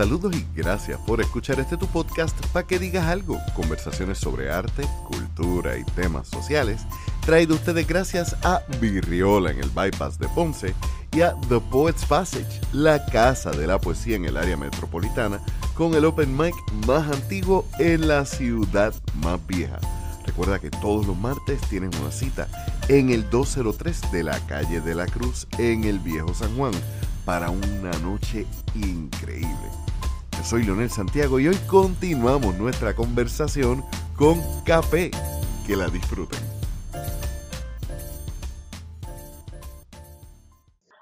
Saludos y gracias por escuchar este tu podcast para que digas algo. Conversaciones sobre arte, cultura y temas sociales. Traído ustedes gracias a Virriola en el Bypass de Ponce y a The Poets Passage, la casa de la poesía en el área metropolitana, con el open mic más antiguo en la ciudad más vieja. Recuerda que todos los martes tienen una cita en el 203 de la calle de la Cruz en el Viejo San Juan para una noche increíble. Soy Leonel Santiago y hoy continuamos nuestra conversación con Café. Que la disfruten.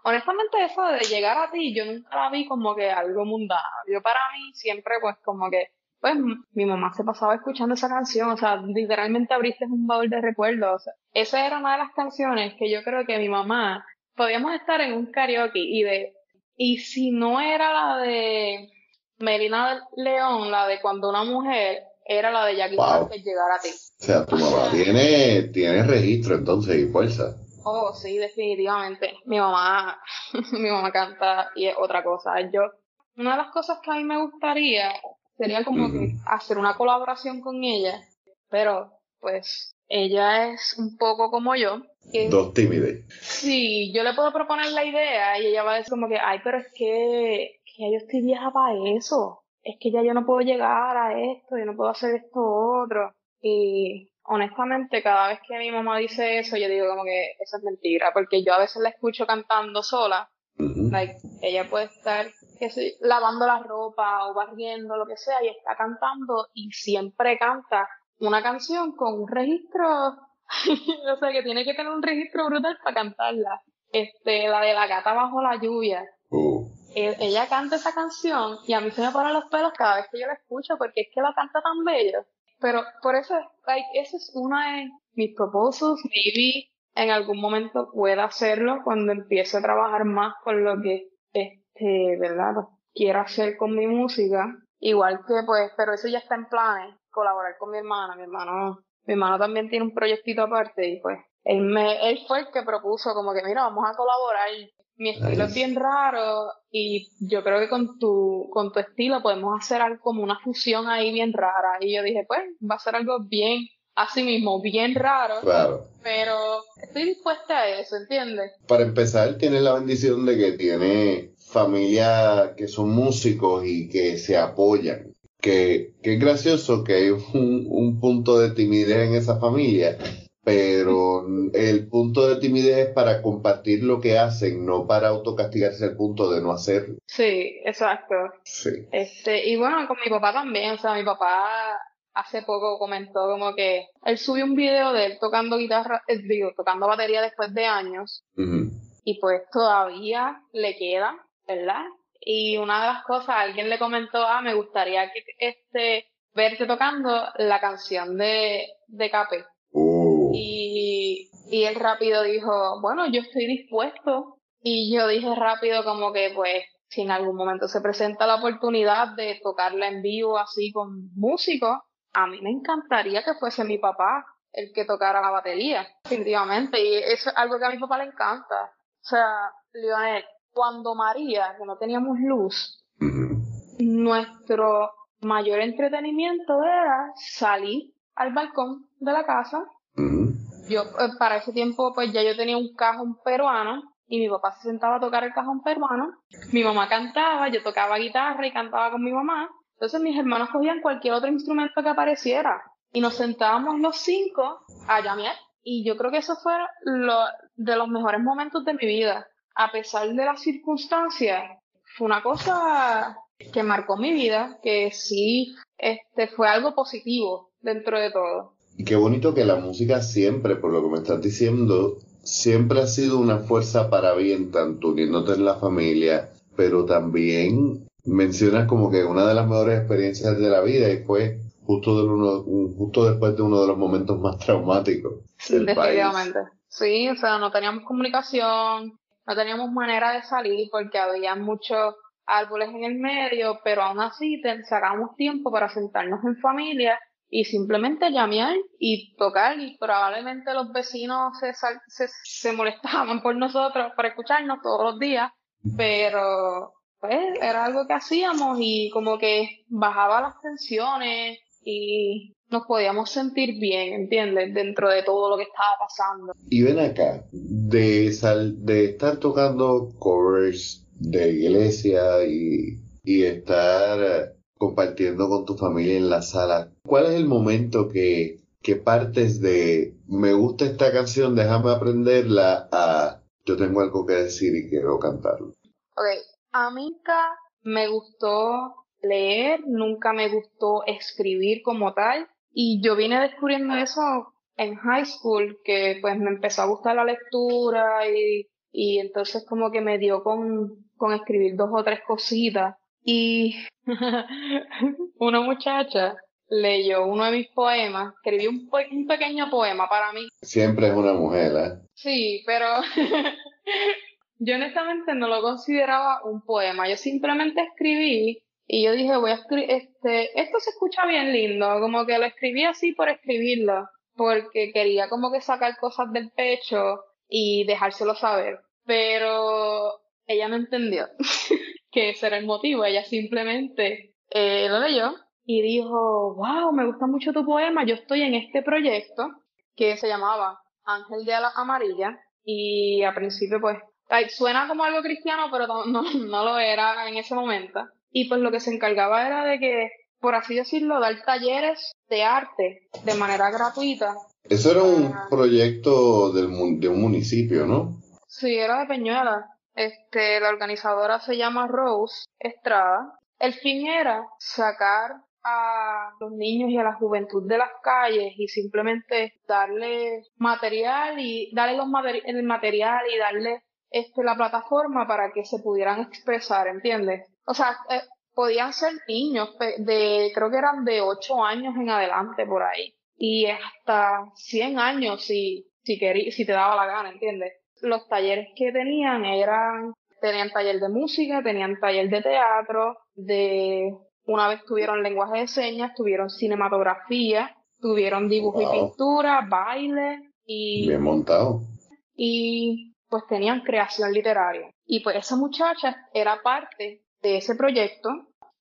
Honestamente eso de llegar a ti, yo nunca la vi como que algo mundano. Yo para mí siempre pues como que, pues mi mamá se pasaba escuchando esa canción, o sea, literalmente abriste un baúl de recuerdos. esa era una de las canciones que yo creo que mi mamá, podíamos estar en un karaoke y de, y si no era la de Melina León, la de cuando una mujer, era la de Jackie wow. que llegara a ti. O sea, tu mamá tiene, tiene registro entonces y fuerza. Oh, sí, definitivamente. Mi mamá, mi mamá canta y es otra cosa. Yo, una de las cosas que a mí me gustaría sería como que hacer una colaboración con ella, pero pues ella es un poco como yo. Dos tímides. Sí, yo le puedo proponer la idea y ella va a decir como que, ay, pero es que ya yo estoy vieja para eso. Es que ya yo no puedo llegar a esto, yo no puedo hacer esto otro. Y honestamente, cada vez que mi mamá dice eso, yo digo como que eso es mentira, porque yo a veces la escucho cantando sola. like, ella puede estar que lavando la ropa o barriendo, lo que sea, y está cantando y siempre canta una canción con un registro, o sea, que tiene que tener un registro brutal para cantarla. Este, la de la gata bajo la lluvia. Uh ella canta esa canción y a mí se me ponen los pelos cada vez que yo la escucho porque es que la canta tan bello. Pero por eso, like, ese es uno de mis propósitos. Maybe en algún momento pueda hacerlo cuando empiece a trabajar más con lo que, este, ¿verdad? Quiero hacer con mi música. Igual que, pues, pero eso ya está en planes, colaborar con mi hermana. Mi hermano, mi hermano también tiene un proyectito aparte y pues, él me, él fue el que propuso como que, mira, vamos a colaborar mi estilo es bien raro y yo creo que con tu, con tu estilo podemos hacer algo como una fusión ahí bien rara. Y yo dije, pues, va a ser algo bien, así mismo, bien raro. Claro. Pero estoy dispuesta a eso, ¿entiendes? Para empezar, tiene la bendición de que tiene familia que son músicos y que se apoyan. Que, que es gracioso que hay un, un punto de timidez en esa familia pero el punto de timidez es para compartir lo que hacen, no para autocastigarse el punto de no hacerlo. Sí, exacto. Sí. Este, y bueno, con mi papá también, o sea, mi papá hace poco comentó como que él subió un video de él tocando guitarra, eh, digo, tocando batería después de años, y pues todavía le queda, ¿verdad? Y una de las cosas, alguien le comentó, ah, me gustaría que este, verte tocando la canción de, de Capé. Y, y él rápido dijo, bueno, yo estoy dispuesto. Y yo dije rápido como que pues si en algún momento se presenta la oportunidad de tocarla en vivo así con músicos, a mí me encantaría que fuese mi papá el que tocara la batería, definitivamente. Y eso es algo que a mi papá le encanta. O sea, Lionel, cuando María, que no teníamos luz, nuestro mayor entretenimiento era salir al balcón de la casa yo, eh, para ese tiempo, pues ya yo tenía un cajón peruano y mi papá se sentaba a tocar el cajón peruano. Mi mamá cantaba, yo tocaba guitarra y cantaba con mi mamá. Entonces mis hermanos cogían cualquier otro instrumento que apareciera y nos sentábamos los cinco a llamear. Y yo creo que eso fue lo, de los mejores momentos de mi vida. A pesar de las circunstancias, fue una cosa que marcó mi vida, que sí, este, fue algo positivo dentro de todo. Y qué bonito que la música siempre, por lo que me estás diciendo, siempre ha sido una fuerza para bien, tanto uniéndote en la familia, pero también mencionas como que una de las mejores experiencias de la vida y fue justo, de uno, justo después de uno de los momentos más traumáticos. Del Definitivamente. Sí, o sea, no teníamos comunicación, no teníamos manera de salir porque había muchos árboles en el medio, pero aún así sacamos tiempo para sentarnos en familia y simplemente llamear y tocar y probablemente los vecinos se, se, molestaban por nosotros, por escucharnos todos los días, pero pues era algo que hacíamos y como que bajaba las tensiones y nos podíamos sentir bien, ¿entiendes? Dentro de todo lo que estaba pasando. Y ven acá, de, sal, de estar tocando covers de iglesia y, y estar compartiendo con tu familia en la sala, ¿cuál es el momento que, que partes de me gusta esta canción, déjame aprenderla a yo tengo algo que decir y quiero cantarlo? Ok, a mí nunca me gustó leer, nunca me gustó escribir como tal y yo vine descubriendo eso en high school, que pues me empezó a gustar la lectura y, y entonces como que me dio con, con escribir dos o tres cositas y una muchacha leyó uno de mis poemas, escribí un, un pequeño poema para mí. Siempre es una mujer, ¿eh? Sí, pero yo honestamente no lo consideraba un poema, yo simplemente escribí y yo dije, voy a escribir, este, esto se escucha bien lindo, como que lo escribí así por escribirlo, porque quería como que sacar cosas del pecho y dejárselo saber, pero ella no entendió. que ese era el motivo. Ella simplemente eh, lo leyó y dijo, wow, me gusta mucho tu poema, yo estoy en este proyecto que se llamaba Ángel de Alas Amarilla y a principio pues suena como algo cristiano, pero no, no, lo era en ese momento. Y pues lo que se encargaba era de que, por así decirlo, dar talleres de arte de manera gratuita. Eso era un proyecto del, de un municipio, ¿no? Sí, era de Peñuela. Este, la organizadora se llama Rose Estrada. El fin era sacar a los niños y a la juventud de las calles y simplemente darle material y darle los el material y darle este la plataforma para que se pudieran expresar, ¿entiendes? O sea, eh, podían ser niños de creo que eran de 8 años en adelante por ahí y hasta 100 años si si si te daba la gana, ¿entiendes? los talleres que tenían eran, tenían taller de música, tenían taller de teatro, de, una vez tuvieron lenguaje de señas, tuvieron cinematografía, tuvieron dibujo y pintura, baile y... Bien montado. Y pues tenían creación literaria. Y pues esa muchacha era parte de ese proyecto.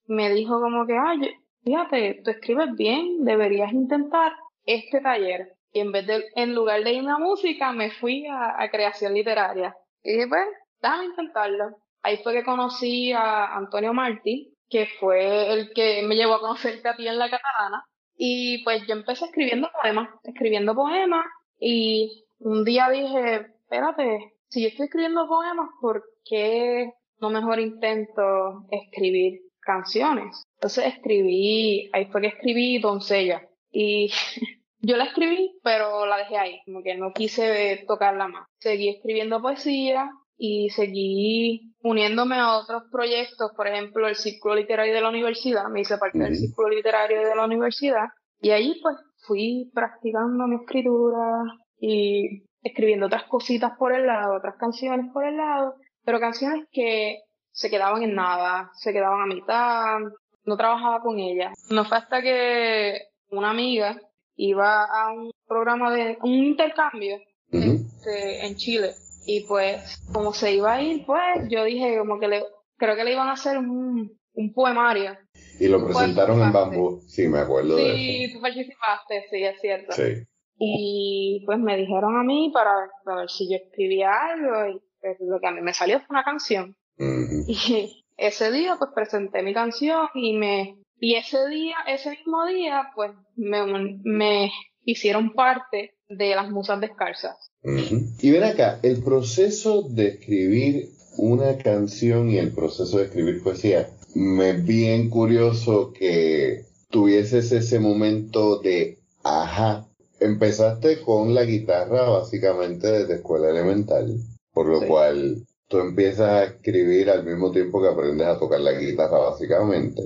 Me dijo como que, ay, fíjate, tú escribes bien, deberías intentar este taller. Y en vez de, en lugar de irme a música, me fui a, creación literaria. Y dije, pues, déjame intentarlo. Ahí fue que conocí a Antonio Martí, que fue el que me llevó a conocerte a ti en la catalana. Y pues yo empecé escribiendo poemas, escribiendo poemas. Y un día dije, espérate, si yo estoy escribiendo poemas, ¿por qué no mejor intento escribir canciones? Entonces escribí, ahí fue que escribí Doncella. Y Yo la escribí, pero la dejé ahí, como que no quise tocarla más. Seguí escribiendo poesía y seguí uniéndome a otros proyectos, por ejemplo, el Círculo Literario de la Universidad, me hice parte del Círculo Literario de la Universidad y allí pues fui practicando mi escritura y escribiendo otras cositas por el lado, otras canciones por el lado, pero canciones que se quedaban en nada, se quedaban a mitad, no trabajaba con ellas. No fue hasta que una amiga iba a un programa de un intercambio este, en Chile. Y pues como se iba a ir pues yo dije como que le creo que le iban a hacer un, un poemario. Y lo presentaron en bambú. Sí me acuerdo sí, de eso. sí tú participaste sí es cierto. Sí. Y pues me dijeron a mí para, ver si yo escribía algo y pues, lo que a mí me salió fue una canción y ese día pues presenté mi canción y me y ese día, ese mismo día, pues me, me hicieron parte de las musas descalzas. Y ven acá, el proceso de escribir una canción y el proceso de escribir poesía, me es bien curioso que tuvieses ese momento de ajá. Empezaste con la guitarra básicamente desde escuela elemental, por lo cual tú empiezas a escribir al mismo tiempo que aprendes a tocar la guitarra básicamente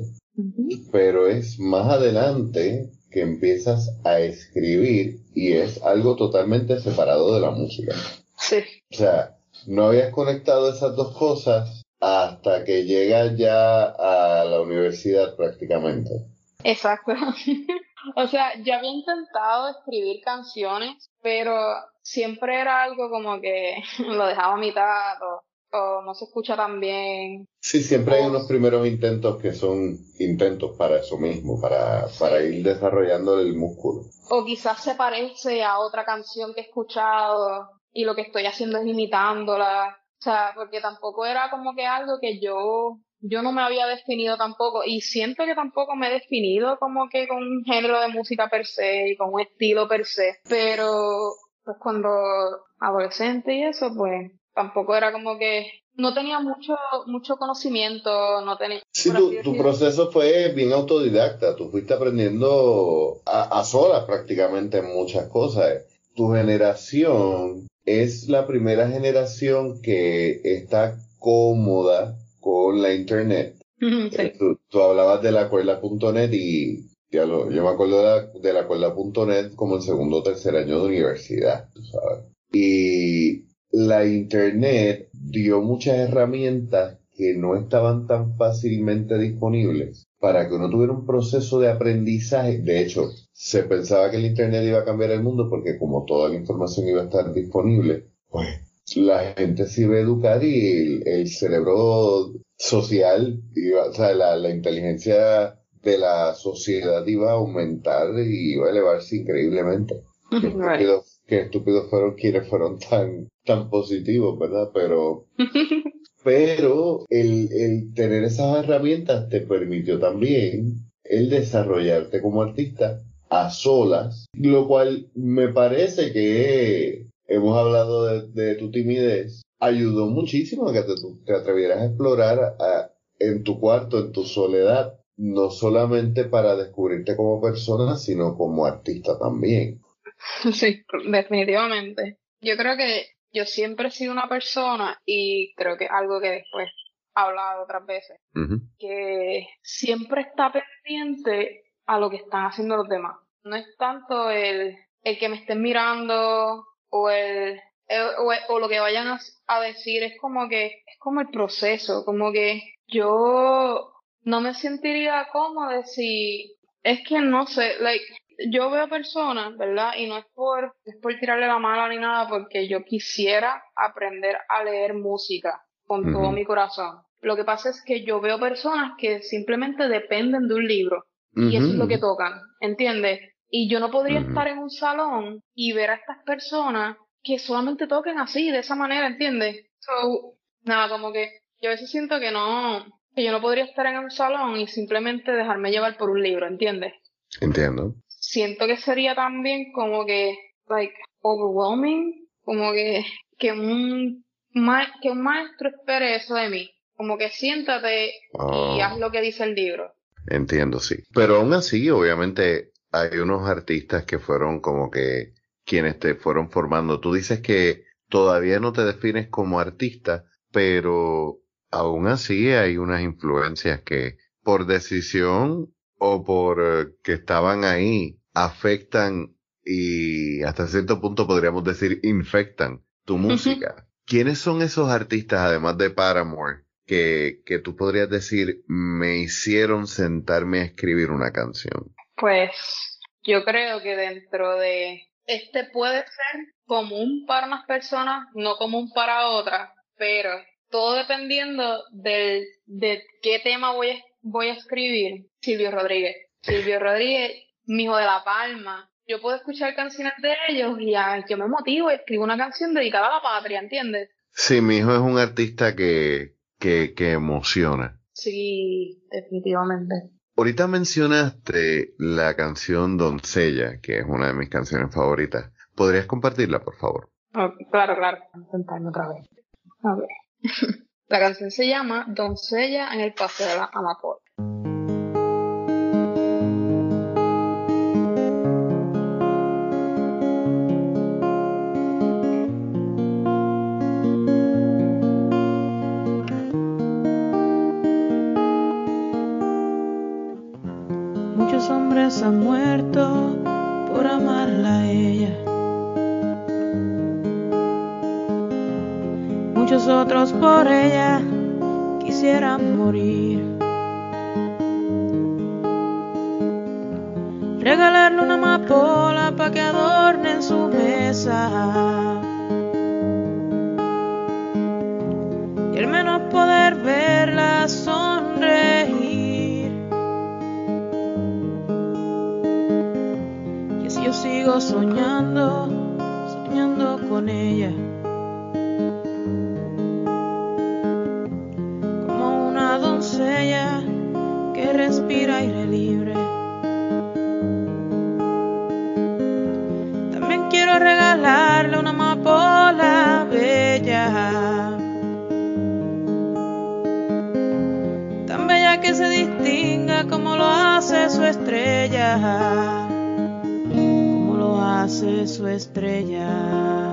pero es más adelante que empiezas a escribir y es algo totalmente separado de la música. Sí. O sea, no habías conectado esas dos cosas hasta que llegas ya a la universidad prácticamente. Exacto. o sea, yo había intentado escribir canciones, pero siempre era algo como que lo dejaba a mitad o o no se escucha tan bien. Sí, siempre hay unos primeros intentos que son intentos para eso mismo, para, para ir desarrollando el músculo. O quizás se parece a otra canción que he escuchado y lo que estoy haciendo es imitándola. O sea, porque tampoco era como que algo que yo yo no me había definido tampoco y siento que tampoco me he definido como que con un género de música per se y con un estilo per se, pero pues cuando adolescente y eso pues tampoco era como que no tenía mucho mucho conocimiento, no tenía... Sí, tu, proceso fue bien autodidacta, tú fuiste aprendiendo a, a solas prácticamente muchas cosas. Tu generación es la primera generación que está cómoda con la internet. Eh, tú, hablabas de la cuerda.net y yo me acuerdo de la, de la cuerda.net como el segundo o tercer año de universidad, sabes. Y la internet dio muchas herramientas que no estaban tan fácilmente disponibles para que uno tuviera un proceso de aprendizaje. De hecho, se pensaba que el Internet iba a cambiar el mundo porque como toda la información iba a estar disponible, pues la gente se iba a educar y el, cerebro social, iba, o sea, la, inteligencia de la sociedad iba a aumentar y iba a elevarse increíblemente. Qué estúpidos, fueron quienes fueron tan, tan positivos, ¿verdad? Pero, pero el, el tener esas herramientas te permitió también el desarrollarte como artista a solas, lo cual me parece que hemos hablado de, tu timidez, ayudó muchísimo a que te, atrevieras a explorar en tu cuarto, en tu soledad, no solamente para descubrirte como persona, sino como artista también. Sí, definitivamente. Yo creo que yo siempre he sido una persona y creo que algo que después he hablado otras veces, que siempre está pendiente a lo que están haciendo los demás. No es tanto el, el que me estén mirando o el, o, lo que vayan a, decir es como que es como el proceso, como que yo no me sentiría cómoda si es que no sé, like yo veo personas, ¿verdad? Y no es por es por tirarle la mala ni nada, porque yo quisiera aprender a leer música con todo mi corazón. Lo que pasa es que yo veo personas que simplemente dependen de un libro y eso es lo que tocan, ¿entiendes? Y yo no podría estar en un salón y ver a estas personas que solamente toquen así, de esa manera, ¿entiendes? So, nada, como que yo a veces siento que no, que yo no podría estar en un salón y simplemente dejarme llevar por un libro, ¿entiendes? Entiendo. Siento que sería también como que, like, overwhelming, como que, que un, que un maestro espere eso de mí. Como que siéntate y oh. haz lo que dice el libro. Entiendo, sí. Pero aún así, obviamente, hay unos artistas que fueron como que quienes te fueron formando. Tú dices que todavía no te defines como artista, pero aún así hay unas influencias que por decisión o por eh, que estaban ahí afectan y hasta cierto punto podríamos decir infectan tu música. ¿Quiénes son esos artistas, además de Paramore, que, que tú podrías decir me hicieron sentarme a escribir una canción? Pues yo creo que dentro de este puede ser común para unas personas, no común para otras, pero todo dependiendo del, de qué tema voy a, voy a escribir. Silvio Rodríguez. Silvio Rodríguez, mi hijo de La Palma. Yo puedo escuchar canciones de ellos y yo me motivo y escribo una canción dedicada a la patria, ¿entiendes? Sí, mi hijo es un artista que, que, que emociona. Sí, definitivamente. Ahorita mencionaste la canción Doncella, que es una de mis canciones favoritas. ¿Podrías compartirla, por favor? claro, claro. Intentarme otra vez. A ver. la canción se llama Doncella en el Paseo de la Amapola. muchos otros por ella quisieran morir. Regalarle una amapola para que adorne en su mesa. Y al menos poder verla sonreír. Y así yo sigo soñando, soñando con ella. Su estrella.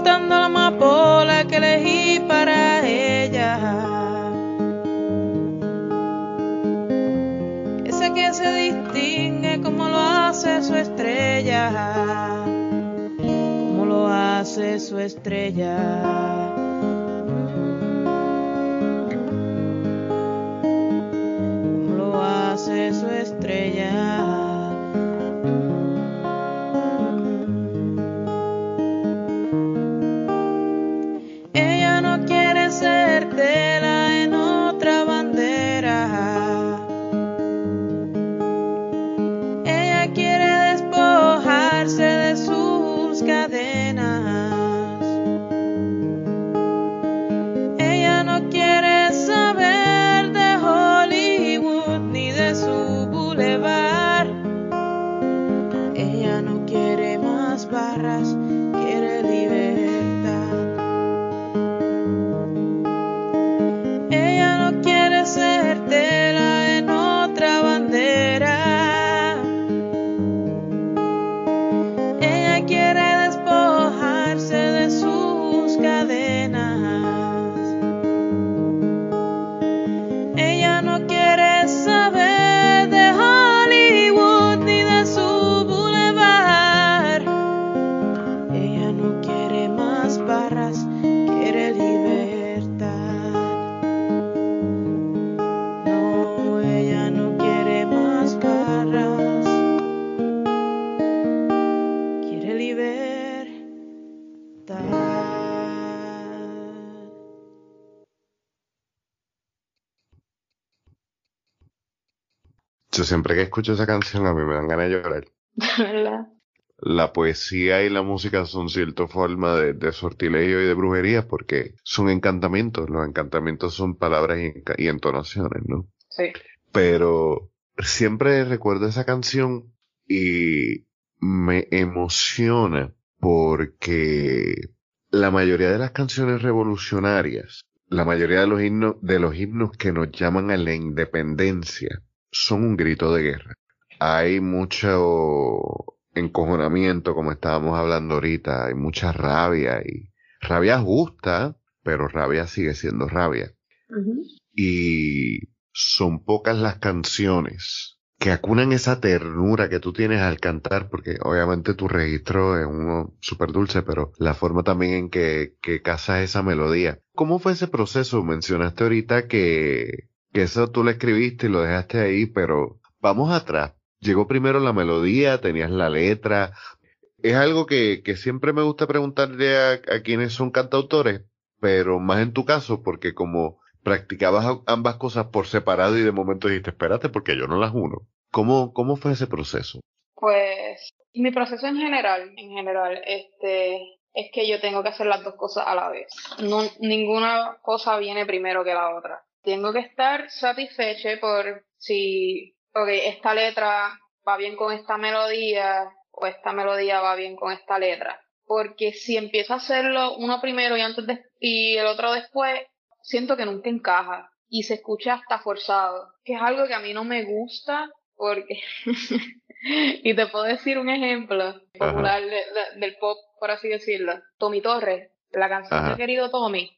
Cortando la amapola que elegí para ella. Ese que se distingue como lo hace su estrella como lo hace su estrella. Como lo hace su estrella. Siempre que escucho esa canción a mí me dan ganas de llorar. ¿Verdad? La poesía y la música son cierta forma de, de sortilegio y de brujería porque son encantamientos. Los encantamientos son palabras y, y entonaciones, ¿no? Sí. Pero siempre recuerdo esa canción y me emociona porque la mayoría de las canciones revolucionarias, la mayoría de los himnos, de los himnos que nos llaman a la independencia, son un grito de guerra. Hay mucho encojonamiento, como estábamos hablando ahorita, hay mucha rabia y rabia justa, pero rabia sigue siendo rabia. Y son pocas las canciones que acunan esa ternura que tú tienes al cantar, porque obviamente tu registro es uno súper dulce, pero la forma también en que, que casas esa melodía. ¿Cómo fue ese proceso? Mencionaste ahorita que, que eso tú lo escribiste y lo dejaste ahí, pero vamos atrás. Llegó primero la melodía, tenías la letra. Es algo que, que siempre me gusta preguntarle a, a quienes son cantautores, pero más en tu caso, porque como practicabas ambas cosas por separado y de momento dijiste, espérate, porque yo no las uno. ¿Cómo, cómo fue ese proceso? Pues mi proceso en general, en general, este, es que yo tengo que hacer las dos cosas a la vez. No, ninguna cosa viene primero que la otra. Tengo que estar satisfecha por si, ok, esta letra va bien con esta melodía o esta melodía va bien con esta letra. Porque si empiezo a hacerlo uno primero y antes de, y el otro después, siento que nunca encaja y se escucha hasta forzado, que es algo que a mí no me gusta porque, y te puedo decir un ejemplo popular del pop, por así decirlo, Tommy Torres, la canción de Querido Tommy,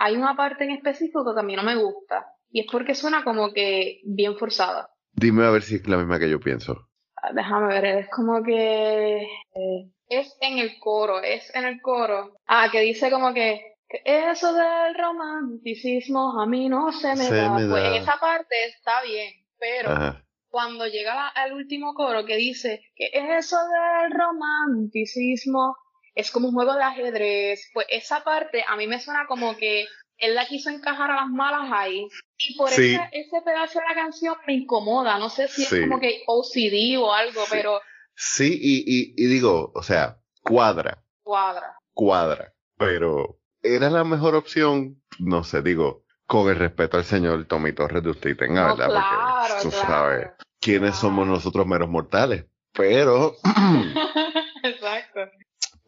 hay una parte en específico que a mí no me gusta y es porque suena como que bien forzada. Dime a ver si es la misma que yo pienso. Ah, déjame ver, es como que... Eh, es en el coro, es en el coro. Ah, que dice como que eso del romanticismo a mí no se me, da. Pues en esa parte está bien, pero cuando llega al último coro que dice que eso del romanticismo es como un juego de ajedrez, pues esa parte a mí me suena como que él la quiso encajar a las malas ahí. Y por eso ese, pedazo de la canción me incomoda. No sé si es como que OCD o algo, pero. Sí, y, y, y digo, o sea, cuadra. Cuadra. Cuadra. Pero era la mejor opción, no sé, digo, con el respeto al señor Tommy Torres de usted tenga, ¿verdad? Claro, Porque tú sabes quiénes somos nosotros meros mortales. Pero.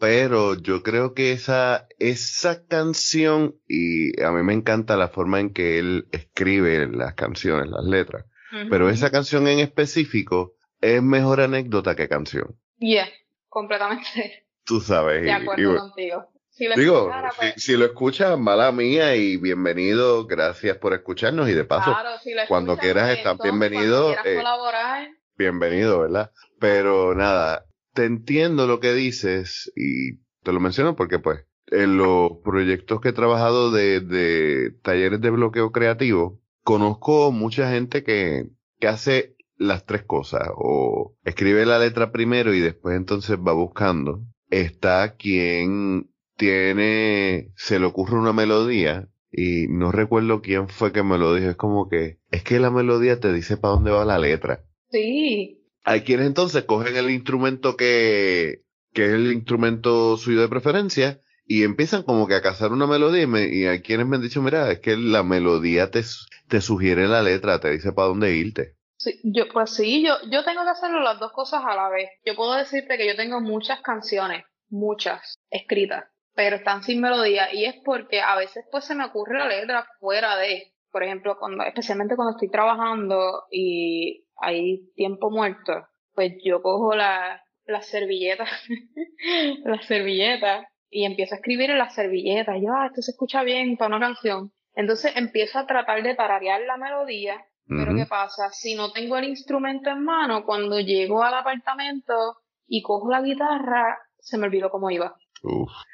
Pero yo creo que esa, esa canción, y a mí me encanta la forma en que él escribe las canciones, las letras. Pero esa canción en específico es mejor anécdota que canción. Yeah, completamente. Tú sabes. De acuerdo contigo. Si lo Digo, pues. si, lo escuchas, mala mía y bienvenido, gracias por escucharnos y de paso, cuando quieras pues, estar bienvenido. Eh, bienvenido, ¿verdad? Pero nada, te entiendo lo que dices y te lo menciono porque pues en los proyectos que he trabajado de, de talleres de bloqueo creativo, conozco mucha gente que, que hace las tres cosas o escribe la letra primero y después entonces va buscando. Está quien tiene, se le ocurre una melodía y no recuerdo quién fue que me lo dijo. Es como que, es que la melodía te dice para dónde va la letra. Sí. Hay quienes entonces cogen el instrumento que, que es el instrumento suyo de preferencia y empiezan como que a cazar una melodía y, hay quienes me han dicho, mira, es que la melodía te, te sugiere la letra, te dice para dónde irte. Sí, yo, pues sí, yo, yo tengo que hacerlo las dos cosas a la vez. Yo puedo decirte que yo tengo muchas canciones, muchas, escritas pero están sin melodía y es porque a veces pues se me ocurre la letra fuera de, por ejemplo, cuando, especialmente cuando estoy trabajando y hay tiempo muerto, pues yo cojo la, la servilleta, la servilleta y empiezo a escribir en la servilleta, yo, ah, esto se escucha bien para una canción. Entonces empiezo a tratar de tararear la melodía, pero ¿qué pasa? Si no tengo el instrumento en mano, cuando llego al apartamento y cojo la guitarra, se me olvidó cómo iba.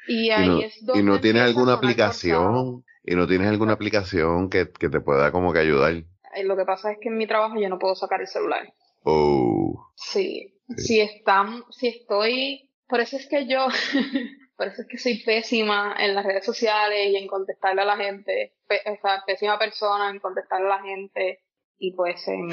Y ahí no, es donde. Y no tienes alguna aplicación. Y no tienes alguna aplicación que, que, te pueda como que ayudar. Lo que pasa es que en mi trabajo yo no puedo sacar el celular. Oh. Sí. Si están, si estoy. Por eso es que yo. por eso es que soy pésima en las redes sociales y en contestarle a la gente. o sea, pésima persona en contestarle a la gente. Y pues en.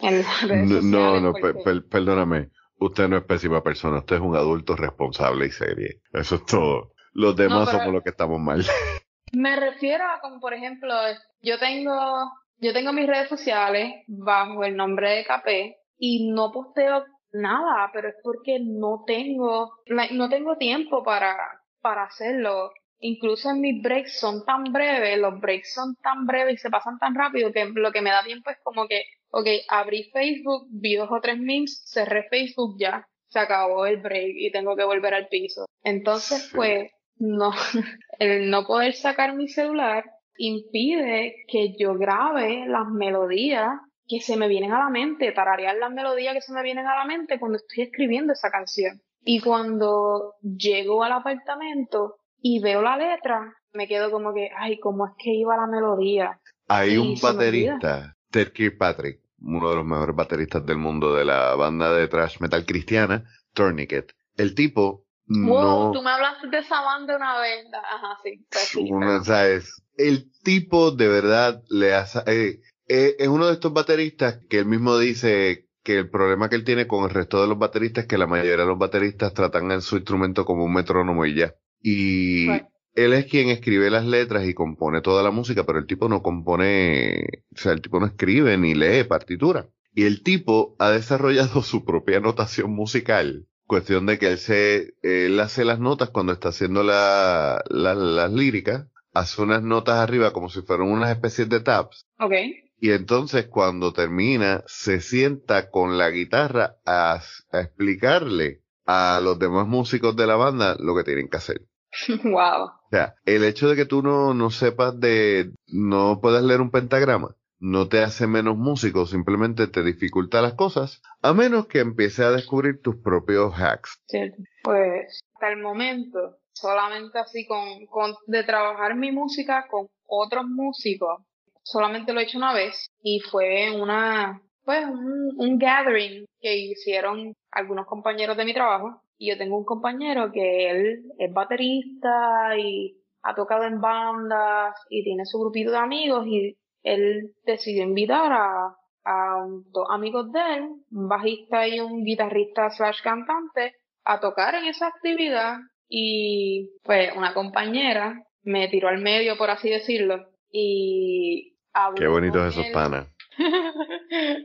en las redes no, sociales. No, no, perdóname usted no es pésima persona, usted es un adulto responsable y serio. Eso es todo. Los demás somos los que estamos mal. Me refiero a como por ejemplo, yo tengo, yo tengo mis redes sociales bajo el nombre de KP y no posteo nada, pero es porque no tengo, no tengo tiempo para, para hacerlo. Incluso en mis breaks son tan breves, los breaks son tan breves y se pasan tan rápido que lo que me da tiempo es como que ok, abrí Facebook, vi dos o tres memes, cerré Facebook ya, se acabó el break y tengo que volver al piso. Entonces, pues, no, el no poder sacar mi celular impide que yo grabe las melodías que se me vienen a la mente, tararear las melodías que se me vienen a la mente cuando estoy escribiendo esa canción. Y cuando llego al apartamento y veo la letra, me quedo como que, ay, ¿cómo es que iba la melodía? Hay Y un baterista, Ted Kirkpatrick, uno de los mejores bateristas del mundo de la banda de thrash metal cristiana, Tourniquet. El tipo Wow, no... tú me hablaste de esa banda una vez. Ajá, sí. Una, ¿sabes? El tipo de verdad le hace... eh, eh, es uno de estos bateristas que él mismo dice que el problema que él tiene con el resto de los bateristas es que la mayoría de los bateristas tratan en su instrumento como un metrónomo y ya. Y él es quien escribe las letras y compone toda la música, pero el tipo no compone, o sea, el tipo no escribe ni lee partitura. Y el tipo ha desarrollado su propia notación musical. Cuestión de que él se, él hace las notas cuando está haciendo la, la- las líricas, hace unas notas arriba como si fueran unas especies de tabs. Ok. Y entonces cuando termina, se sienta con la guitarra a, a explicarle a los demás músicos de la banda lo que tienen que hacer. wow. O sea, el hecho de que tú no, no sepas de, no puedas leer un pentagrama, no te hace menos músico, simplemente te dificulta las cosas, a menos que empieces a descubrir tus propios hacks. Cierto. Pues hasta el momento, solamente así con, con de trabajar mi música con otros músicos, solamente lo he hecho una vez y fue una, pues un, un gathering que hicieron algunos compañeros de mi trabajo y yo tengo un compañero que él es baterista y ha tocado en bandas y tiene su grupito de amigos y él decidió invitar a, a dos amigos de él, un bajista y un guitarrista slash cantante, a tocar en esa actividad y pues una compañera me tiró al medio, por así decirlo, y habló Qué bonitos esos él. panas.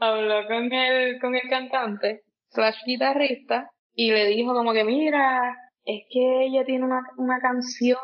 habló con el, con el cantante slash guitarrista y le dijo como que mira, es que ella tiene una, una canción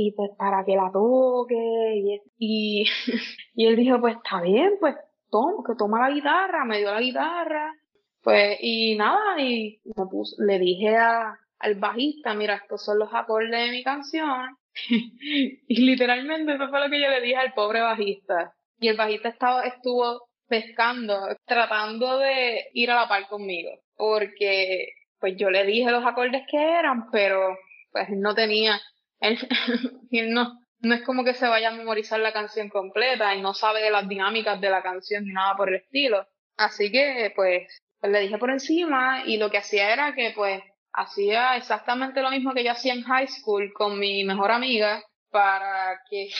y pues para que la toque y, y, y él dijo pues está bien, pues toma, que toma la guitarra, me dio la guitarra, pues y nada, y me le dije a, al bajista, mira, estos son los acordes de mi canción y literalmente eso fue lo que yo le dije al pobre bajista. Y el bajista estaba, estuvo pescando, tratando de ir a la par conmigo. Porque, pues yo le dije los acordes que eran, pero pues no tenía, él, no, no es como que se vaya a memorizar la canción completa y no sabe de las dinámicas de la canción ni nada por el estilo. Así que, pues, pues le dije por encima y lo que hacía era que, pues, hacía exactamente lo mismo que yo hacía en high school con mi mejor amiga para que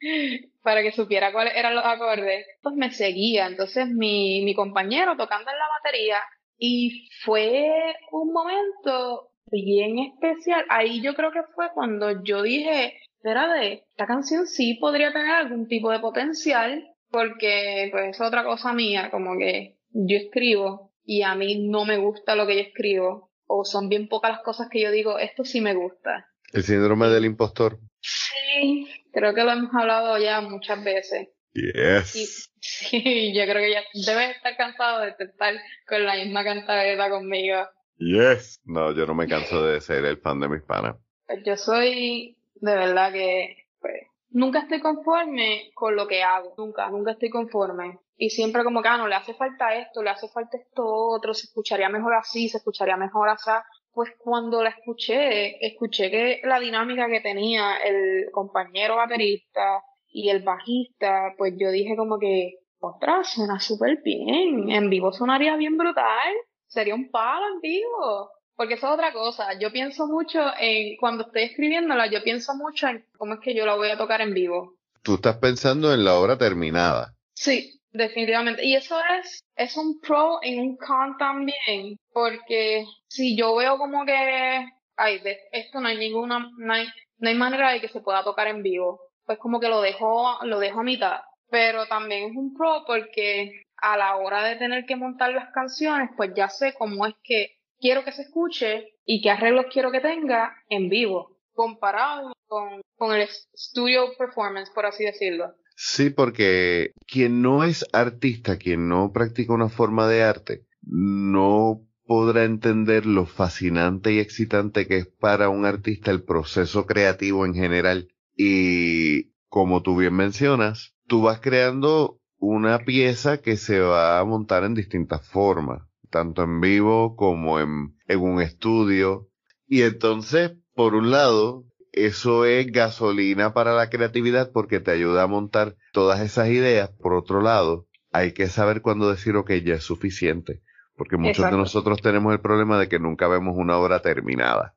para que supiera cuáles eran los acordes, pues me seguía. Entonces mi, mi compañero tocando en la batería y fue un momento bien especial. Ahí yo creo que fue cuando yo dije, espérate, esta canción sí podría tener algún tipo de potencial porque pues es otra cosa mía, como que yo escribo y a mí no me gusta lo que yo escribo o son bien pocas las cosas que yo digo, esto sí me gusta. El síndrome del impostor. Sí, creo que lo hemos hablado ya muchas veces. Y Yes. sí, yo creo que ya debes estar cansado de estar con la misma cantadera conmigo. Yes. No, yo no me canso de ser el fan de mis panas. Yo soy de verdad que pues, nunca estoy conforme con lo que hago. Nunca, nunca estoy conforme. Y siempre como que, ah, no, le hace falta esto, le hace falta esto otro, se escucharía mejor así, se escucharía mejor así. Pues cuando la escuché, escuché que la dinámica que tenía el compañero baterista y el bajista, pues yo dije como que, ostras, suena súper bien. En vivo sonaría bien brutal. Sería un palo en vivo. Porque eso es otra cosa. Yo pienso mucho en, cuando estoy escribiéndola, yo pienso mucho en cómo es que yo la voy a tocar en vivo. Tú estás pensando en la obra terminada. Sí, definitivamente. Y eso es, es un pro y un con también. Porque si yo veo como que, ay, de esto no hay ninguna, no hay, no hay manera de que se pueda tocar en vivo. Pues como que lo dejo, lo dejo a mitad. Pero también es un pro porque a la hora de tener que montar las canciones, pues ya sé cómo es que quiero que se escuche y qué arreglos quiero que tenga en vivo, comparado con, el studio performance, por así decirlo. Sí, porque quien no es artista, quien no practica una forma de arte, no podrá entender lo fascinante y excitante que es para un artista el proceso creativo en general. Y como tú bien mencionas, tú vas creando una pieza que se va a montar en distintas formas, tanto en vivo como en, en un estudio. Y entonces, por un lado, eso es gasolina para la creatividad porque te ayuda a montar todas esas ideas. Por otro lado, hay que saber cuándo decir, ok, ya es suficiente. Porque muchos de nosotros tenemos el problema de que nunca vemos una obra terminada.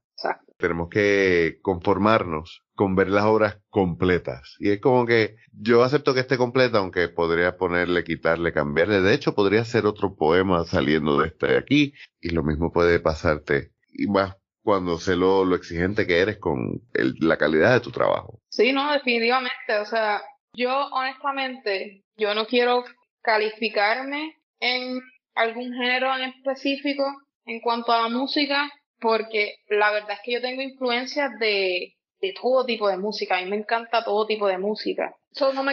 Tenemos que conformarnos con ver las obras completas. Y es como que yo acepto que esté completa, aunque podría ponerle, quitarle, cambiarle. De hecho, podría ser otro poema saliendo de este de aquí. Y lo mismo puede pasarte. Y más cuando sé lo, lo exigente que eres con la calidad de tu trabajo. Sí, no, definitivamente. O sea, yo honestamente, yo no quiero calificarme en algún género en específico en cuanto a la música, porque la verdad es que yo tengo influencias de, de todo tipo de música. A mí me encanta todo tipo de música.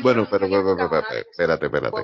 bueno, pero, espérate, espérate.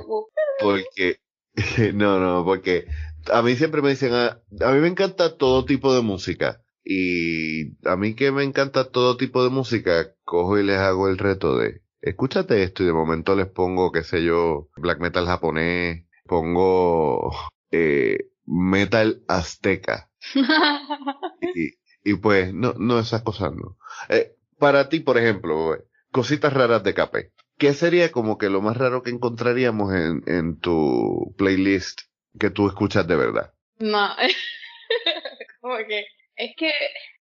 Porque, no, no, porque a mí siempre me dicen, a, ah, a mí me encanta todo tipo de música. Y a mí que me encanta todo tipo de música, cojo y les hago el reto de, escúchate esto y de momento les pongo, qué sé yo, black metal japonés, pongo eh, metal azteca. y, y, pues, no, no, esas cosas no. Eh, para ti, por ejemplo, cositas raras de café. ¿Qué sería como que lo más raro que encontraríamos en, en tu playlist que tú escuchas de verdad? No, como que es que,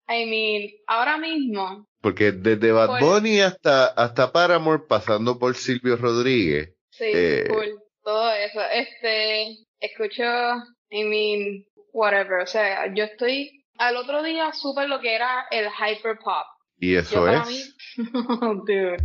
I mean, ahora mismo. Porque desde Bad Bunny hasta, hasta Paramore, pasando por Silvio Rodríguez. Sí, eh, cool. Todo eso. Este, escucho, I mean, whatever. O sea, yo estoy al otro día súper lo que era el hyper pop. ¿Y eso es? dude.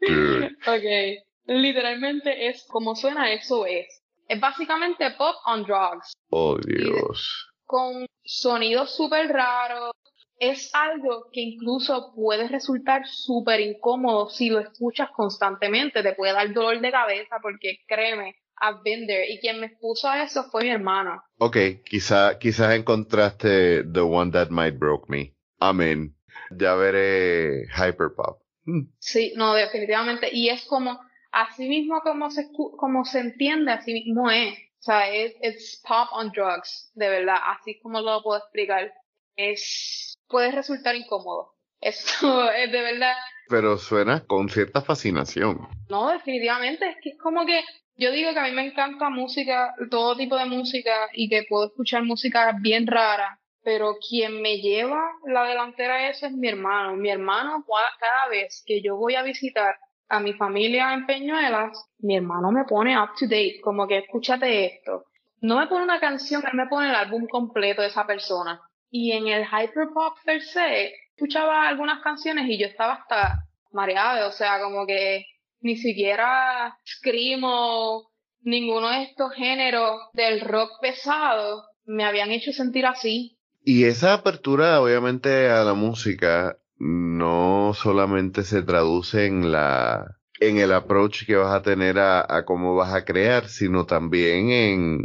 dude. ok. Literalmente es como suena, eso es. Es básicamente pop on drugs. Oh, Dios con sonidos súper raros. Es algo que incluso puede resultar súper incómodo si lo escuchas constantemente. Te puede dar dolor de cabeza porque créeme, I've been there. Y quien me puso a eso fue mi hermano. Ok, quizá, quizás encontraste The One That Might Broke Me. Amén. Ya veré Hyperpop. Hmm. Sí, no, definitivamente. Y es como, así mismo como se, como se entiende, así mismo es. O sea, es pop on drugs, de verdad, así como lo puedo explicar. Es, puede resultar incómodo. Eso es de verdad. Pero suena con cierta fascinación. No, definitivamente, es que es como que yo digo que a mí me encanta música, todo tipo de música y que puedo escuchar música bien rara, pero quien me lleva la delantera eso es mi hermano. Mi hermano cada vez que yo voy a visitar a mi familia en Peñuelas, mi hermano me pone up to date, como que escúchate esto. No me pone una canción, él me pone el álbum completo de esa persona. Y en el hyperpop per se, escuchaba algunas canciones y yo estaba hasta mareada, o sea, como que ni siquiera screamo, ninguno de estos géneros del rock pesado me habían hecho sentir así. Y esa apertura, obviamente, a la música no solamente se traduce en la en el approach que vas a tener a, a cómo vas a crear, sino también en,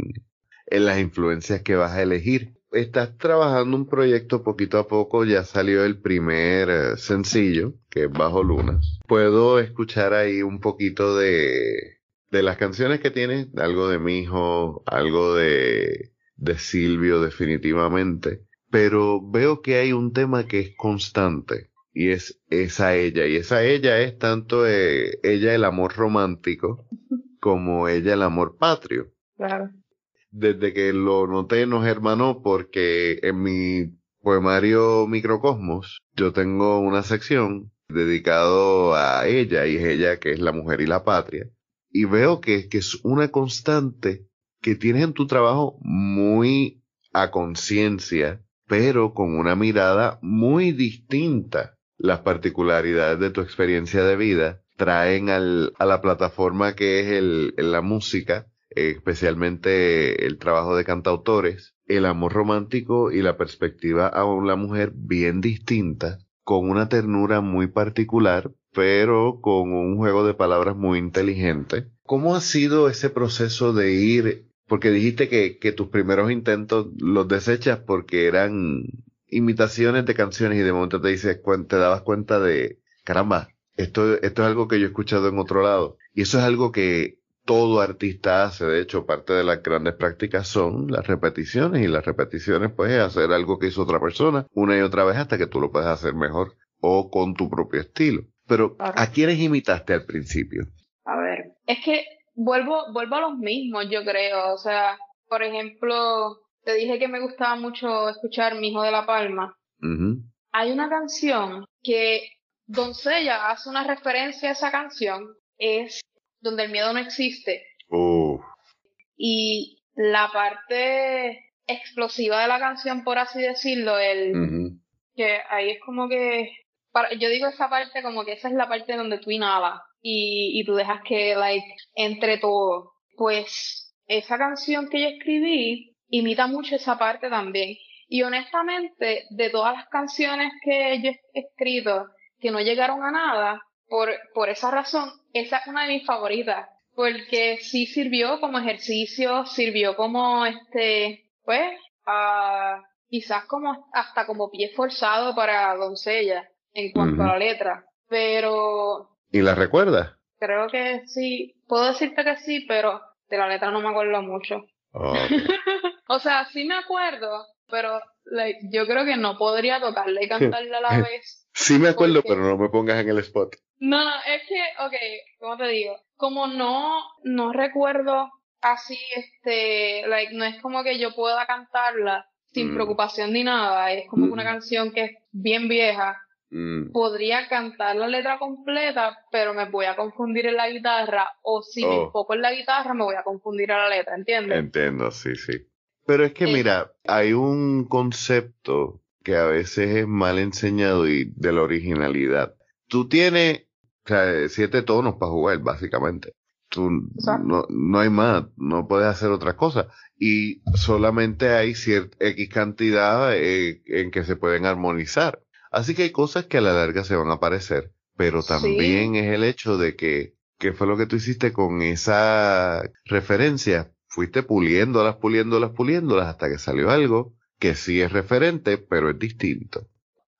en las influencias que vas a elegir. Estás trabajando un proyecto poquito a poco, ya salió el primer eh, sencillo, que es Bajo Lunas. Puedo escuchar ahí un poquito de, de las canciones que tienes, algo de mi hijo, algo de, de Silvio definitivamente pero veo que hay un tema que es constante y es esa ella. Y esa ella es tanto eh, ella el amor romántico como ella el amor patrio. Claro. Desde que lo noté nos hermanó porque en mi poemario Microcosmos yo tengo una sección dedicado a ella y es ella que es la mujer y la patria. Y veo que, que es una constante que tienes en tu trabajo muy a conciencia pero con una mirada muy distinta. Las particularidades de tu experiencia de vida traen al, a la plataforma que es el, la música, especialmente el trabajo de cantautores, el amor romántico y la perspectiva a una mujer bien distinta, con una ternura muy particular, pero con un juego de palabras muy inteligente. ¿Cómo ha sido ese proceso de ir porque dijiste que, tus primeros intentos los desechas porque eran imitaciones de canciones y de momento te dices, te dabas cuenta de, caramba, esto, esto es algo que yo he escuchado en otro lado. Y eso es algo que todo artista hace. De hecho, parte de las grandes prácticas son las repeticiones y las repeticiones pues es hacer algo que hizo otra persona una y otra vez hasta que tú lo puedas hacer mejor o con tu propio estilo. Pero, ¿a quiénes imitaste al principio? A ver, es que vuelvo, vuelvo a los mismos, yo creo. O sea, por ejemplo, te dije que me gustaba mucho escuchar Mi Hijo de la Palma. Hay una canción que Doncella hace una referencia a esa canción, es donde el miedo no existe. Y la parte explosiva de la canción, por así decirlo, el que ahí es como que yo digo esa parte como que esa es la parte donde tú inhalas y, y tú dejas que like entre todo. Pues esa canción que yo escribí imita mucho esa parte también. Y honestamente, de todas las canciones que yo he escrito que no llegaron a nada, por, por esa razón, esa es una de mis favoritas. Porque sí sirvió como ejercicio, sirvió como este, pues, quizás como hasta como pie forzado para doncella en cuanto a la letra. Pero. ¿Y la recuerdas? Creo que sí. Puedo decirte que sí, pero de la letra no me acuerdo mucho. o sea, sí me acuerdo, pero yo creo que no podría tocarla y cantarla a la vez. sí me acuerdo, pero no me pongas en el spot. No, no, es que, ok, ¿cómo te digo? Como no, no recuerdo así, este, like, no es como que yo pueda cantarla sin mm. preocupación ni nada, es como una mm. canción que es bien vieja. Mm. Podría cantar la letra completa, pero me voy a confundir en la guitarra, o si me oh. enfoco en la guitarra, me voy a confundir a la letra, ¿entiendes? Entiendo, sí, sí. Pero es que, eh. mira, hay un concepto que a veces es mal enseñado y de la originalidad. Tú tienes o sea, siete tonos para jugar, básicamente. Tú, no, no hay más, no puedes hacer otra cosa. Y solamente hay cierta X cantidad eh, en que se pueden armonizar. Así que hay cosas que a la larga se van a aparecer, pero también es el hecho de que, ¿qué fue lo que tú hiciste con esa referencia? Fuiste puliéndolas, puliéndolas, puliéndolas hasta que salió algo que sí es referente, pero es distinto.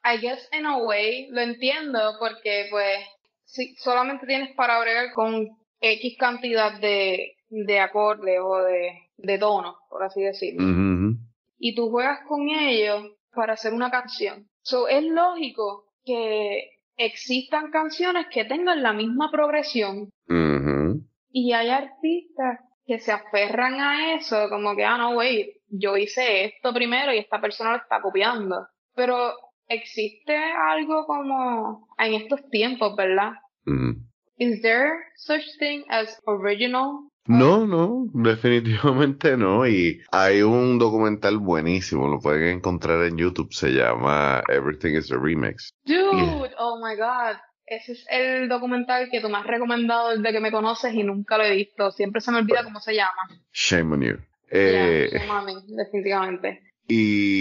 I guess in a way lo entiendo porque pues si solamente tienes para bregar con X cantidad de, de acordes o de, de tonos, por así decirlo. Y tú juegas con ellos para hacer una canción. So, es lógico que existan canciones que tengan la misma progresión. Y hay artistas que se aferran a eso, como que, ah, no, wait, yo hice esto primero y esta persona lo está copiando. Pero existe algo como en estos tiempos, ¿verdad? Is there such thing as original? No, no, definitivamente no. Y hay un documental buenísimo, lo pueden encontrar en YouTube, se llama Everything is a Remix. Dude, oh my god. Ese es el documental que tú me has recomendado desde que me conoces y nunca lo he visto. Siempre se me olvida cómo se llama. Shame on you. Eh, definitivamente. Y,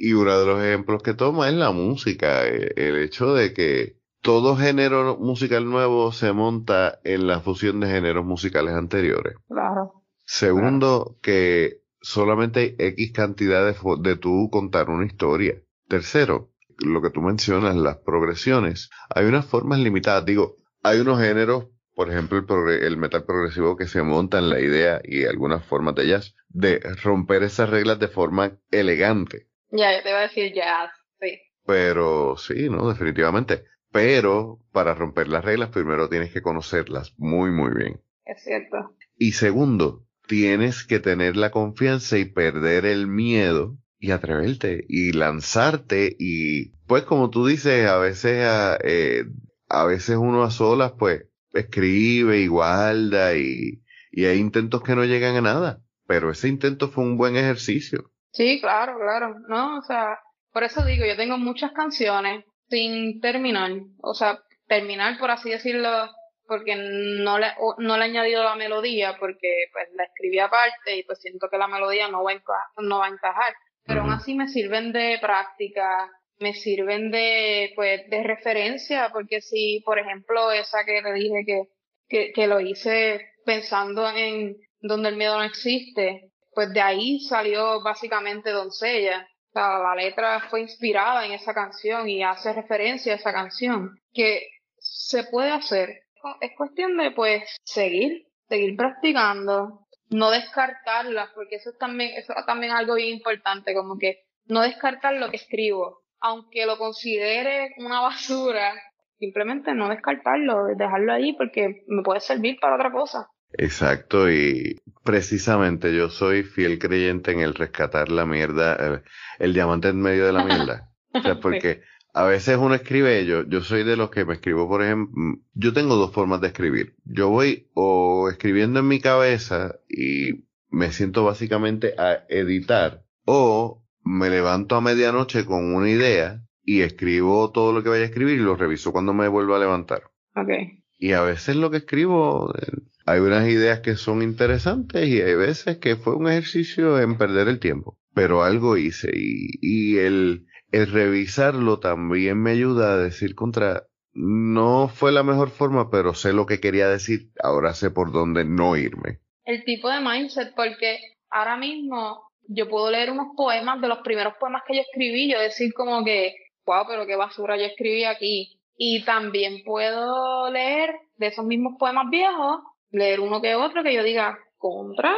y uno de los ejemplos que toma es la música. Eh, el hecho de que todo género musical nuevo se monta en la fusión de géneros musicales anteriores. Claro. Segundo, que solamente hay X cantidad de, de tú contar una historia. Tercero, lo que tú mencionas, las progresiones. Hay unas formas limitadas. Digo, hay unos géneros, por ejemplo, el, el metal progresivo que se monta en la idea y algunas formas de jazz, de romper esas reglas de forma elegante. Ya, yo te iba a decir jazz, sí. Pero sí, no, definitivamente. Pero para romper las reglas primero tienes que conocerlas muy, muy bien. Es cierto. Y segundo, tienes que tener la confianza y perder el miedo y atreverte y lanzarte y pues como tú dices, a veces a, eh, a veces uno a solas pues escribe y guarda y, y hay intentos que no llegan a nada, pero ese intento fue un buen ejercicio. Sí, claro, claro. No, o sea, por eso digo, yo tengo muchas canciones sin terminar, o sea, terminar por así decirlo, porque no le, no le he añadido la melodía, porque pues la escribí aparte y pues siento que la melodía no va a, encajar, no va a encajar, pero aún así me sirven de práctica, me sirven de, pues, de referencia, porque si, por ejemplo, esa que le dije que, que, que lo hice pensando en donde el miedo no existe, pues de ahí salió básicamente Doncella la letra fue inspirada en esa canción y hace referencia a esa canción, que se puede hacer. Es cuestión de pues seguir seguir practicando, no descartarlas, porque eso es también, eso es también algo bien importante, como que no descartar lo que escribo, aunque lo considere una basura, simplemente no descartarlo, dejarlo ahí porque me puede servir para otra cosa. Exacto, y precisamente yo soy fiel creyente en el rescatar la mierda, el, diamante en medio de la mierda. O sea, porque a veces uno escribe, yo, yo soy de los que me escribo, por ejemplo, yo tengo dos formas de escribir. Yo voy o escribiendo en mi cabeza y me siento básicamente a editar, o me levanto a medianoche con una idea y escribo todo lo que vaya a escribir y lo reviso cuando me vuelvo a levantar. Okay. Y a veces lo que escribo, eh, hay unas ideas que son interesantes y hay veces que fue un ejercicio en perder el tiempo, pero algo hice y, y el, revisarlo también me ayuda a decir contra, no fue la mejor forma, pero sé lo que quería decir, ahora sé por dónde no irme. El tipo de mindset, porque ahora mismo yo puedo leer unos poemas de los primeros poemas que yo escribí, yo decir como que, wow, pero qué basura yo escribí aquí. Y también puedo leer de esos mismos poemas viejos, leer uno que otro que yo diga, contra,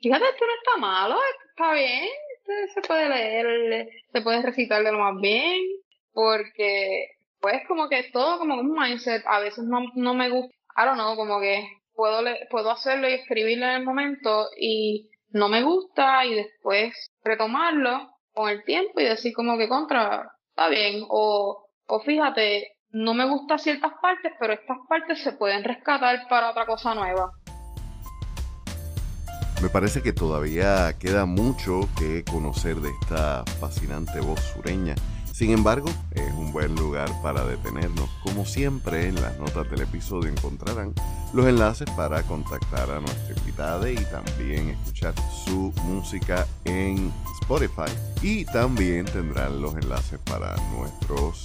fíjate, esto no está malo, está bien, se puede leer, se puede recitar de lo más bien, porque pues como que todo como un mindset, a veces no, no me gusta, I don't know, como que puedo, puedo hacerlo y escribirlo en el momento y no me gusta y después retomarlo con el tiempo y decir como que contra, está bien, o, o fíjate, no me gustan ciertas partes, pero estas partes se pueden rescatar para otra cosa nueva. Me parece que todavía queda mucho que conocer de esta fascinante voz sureña. Sin embargo, es un buen lugar para detenernos. Como siempre, en las notas del episodio encontrarán los enlaces para contactar a nuestra invitada y también escuchar su música en Spotify. Y también tendrán los enlaces para nuestros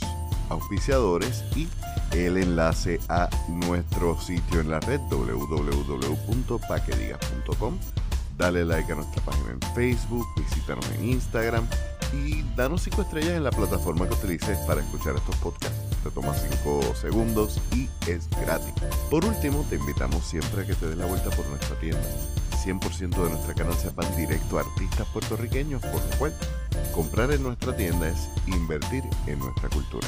auspiciadores y el enlace a nuestro sitio en la red www.paquedigas.com Dale like a nuestra página en Facebook, visítanos en Instagram y danos 5 estrellas en la plataforma que utilices para escuchar estos podcasts. Te toma 5 segundos y es gratis. Por último, te invitamos siempre a que te des la vuelta por nuestra tienda. 100% de nuestra ganancia van directo a artistas puertorriqueños, por lo cual comprar en nuestra tienda es invertir en nuestra cultura.